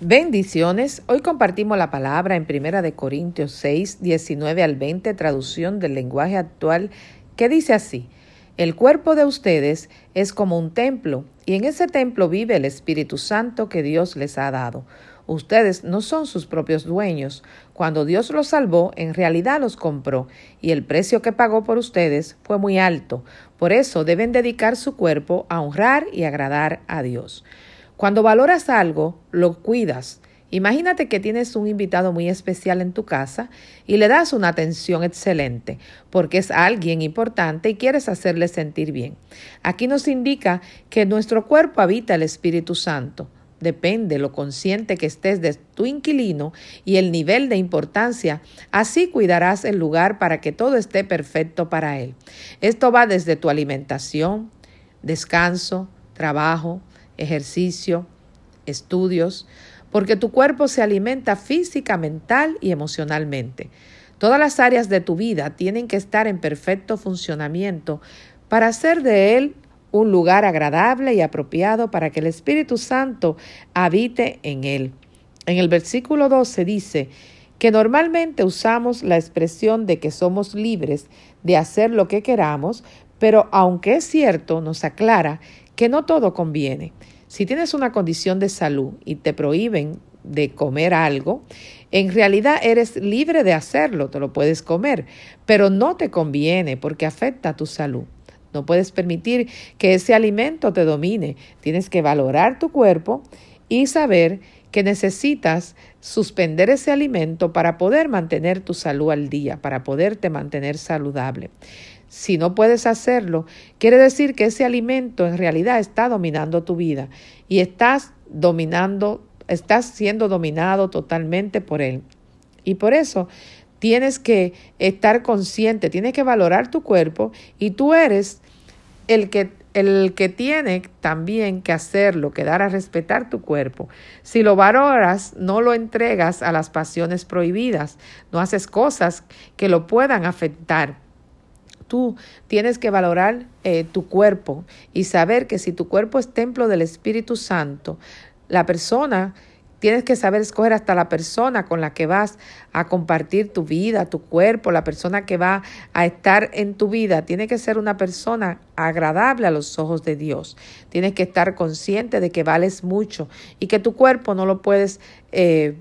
Bendiciones. Hoy compartimos la palabra en Primera de Corintios 6, 19 al 20, traducción del lenguaje actual, que dice así: El cuerpo de ustedes es como un templo, y en ese templo vive el Espíritu Santo que Dios les ha dado. Ustedes no son sus propios dueños. Cuando Dios los salvó, en realidad los compró, y el precio que pagó por ustedes fue muy alto. Por eso deben dedicar su cuerpo a honrar y agradar a Dios. Cuando valoras algo, lo cuidas. Imagínate que tienes un invitado muy especial en tu casa y le das una atención excelente, porque es alguien importante y quieres hacerle sentir bien. Aquí nos indica que nuestro cuerpo habita el Espíritu Santo. Depende lo consciente que estés de tu inquilino y el nivel de importancia, así cuidarás el lugar para que todo esté perfecto para él. Esto va desde tu alimentación, descanso, trabajo, ejercicio, estudios, porque tu cuerpo se alimenta física, mental y emocionalmente. Todas las áreas de tu vida tienen que estar en perfecto funcionamiento para hacer de él un lugar agradable y apropiado para que el Espíritu Santo habite en él. En el versículo 12 dice que normalmente usamos la expresión de que somos libres de hacer lo que queramos, pero aunque es cierto, nos aclara que no todo conviene. Si tienes una condición de salud y te prohíben de comer algo, en realidad eres libre de hacerlo, te lo puedes comer, pero no te conviene porque afecta a tu salud. No puedes permitir que ese alimento te domine. Tienes que valorar tu cuerpo y saber que necesitas suspender ese alimento para poder mantener tu salud al día, para poderte mantener saludable. Si no puedes hacerlo, quiere decir que ese alimento en realidad está dominando tu vida y estás dominando, estás siendo dominado totalmente por él. Y por eso tienes que estar consciente, tienes que valorar tu cuerpo y tú eres el que, el que tiene también que hacerlo, que dar a respetar tu cuerpo. Si lo valoras, no lo entregas a las pasiones prohibidas, no haces cosas que lo puedan afectar. Tú tienes que valorar eh, tu cuerpo y saber que si tu cuerpo es templo del Espíritu Santo, la persona Tienes que saber escoger hasta la persona con la que vas a compartir tu vida, tu cuerpo, la persona que va a estar en tu vida. Tiene que ser una persona agradable a los ojos de Dios. Tienes que estar consciente de que vales mucho y que tu cuerpo no lo puedes eh,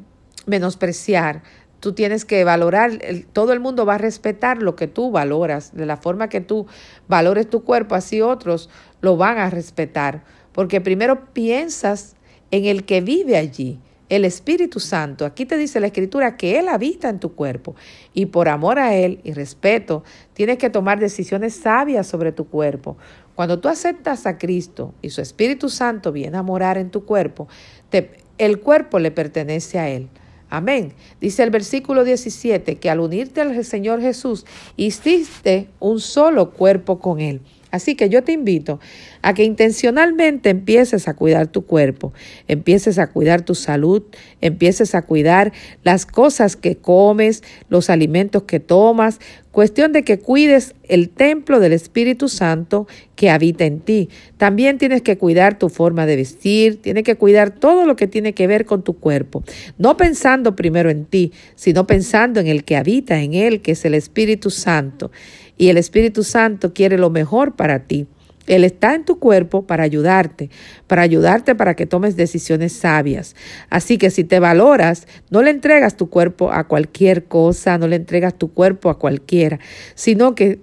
menospreciar. Tú tienes que valorar, todo el mundo va a respetar lo que tú valoras, de la forma que tú valores tu cuerpo, así otros lo van a respetar. Porque primero piensas en el que vive allí, el Espíritu Santo. Aquí te dice la Escritura que Él habita en tu cuerpo y por amor a Él y respeto tienes que tomar decisiones sabias sobre tu cuerpo. Cuando tú aceptas a Cristo y su Espíritu Santo viene a morar en tu cuerpo, el cuerpo le pertenece a Él. Amén. Dice el versículo 17 que al unirte al Señor Jesús, hiciste un solo cuerpo con Él. Así que yo te invito a que intencionalmente empieces a cuidar tu cuerpo, empieces a cuidar tu salud, empieces a cuidar las cosas que comes, los alimentos que tomas, cuestión de que cuides el templo del Espíritu Santo que habita en ti. También tienes que cuidar tu forma de vestir, tienes que cuidar todo lo que tiene que ver con tu cuerpo, no pensando primero en ti, sino pensando en el que habita en él, que es el Espíritu Santo y el Espíritu Santo quiere lo mejor para ti. Él está en tu cuerpo para ayudarte, para ayudarte para que tomes decisiones sabias. Así que si te valoras, no le entregas tu cuerpo a cualquier cosa, no le entregas tu cuerpo a cualquiera, sino que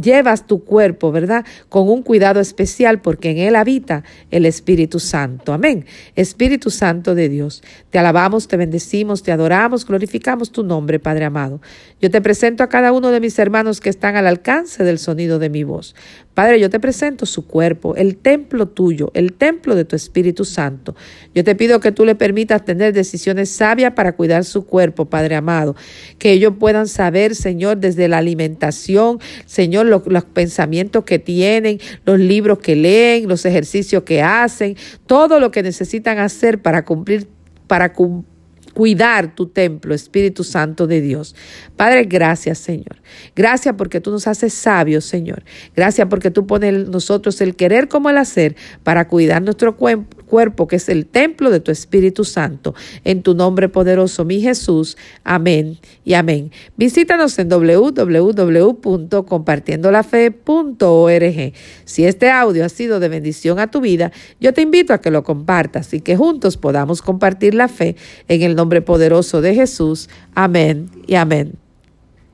llevas tu cuerpo, ¿verdad? Con un cuidado especial porque en él habita el Espíritu Santo. Amén. Espíritu Santo de Dios. Te alabamos, te bendecimos, te adoramos, glorificamos tu nombre, Padre amado. Yo te presento a cada uno de mis hermanos que están al alcance del sonido de mi voz. Padre, yo te presento su cuerpo, el templo tuyo, el templo de tu Espíritu Santo. Yo te pido que tú le permitas tener decisiones sabias para cuidar su cuerpo, Padre amado. Que ellos puedan saber, Señor, desde la alimentación, Señor, los, pensamientos que tienen, los libros que leen, los ejercicios que hacen, todo lo que necesitan hacer para cumplir, para cumplir cuidar tu templo, Espíritu Santo de Dios. Padre, gracias, Señor. Gracias porque tú nos haces sabios, Señor. Gracias porque tú pones en nosotros el querer como el hacer para cuidar nuestro cuerpo, que es el templo de tu Espíritu Santo. En tu nombre poderoso, mi Jesús. Amén y amén. Visítanos en www.compartiendolafe.org. Si este audio ha sido de bendición a tu vida, yo te invito a que lo compartas y que juntos podamos compartir la fe en el nombre poderoso de Jesús. Amén y amén.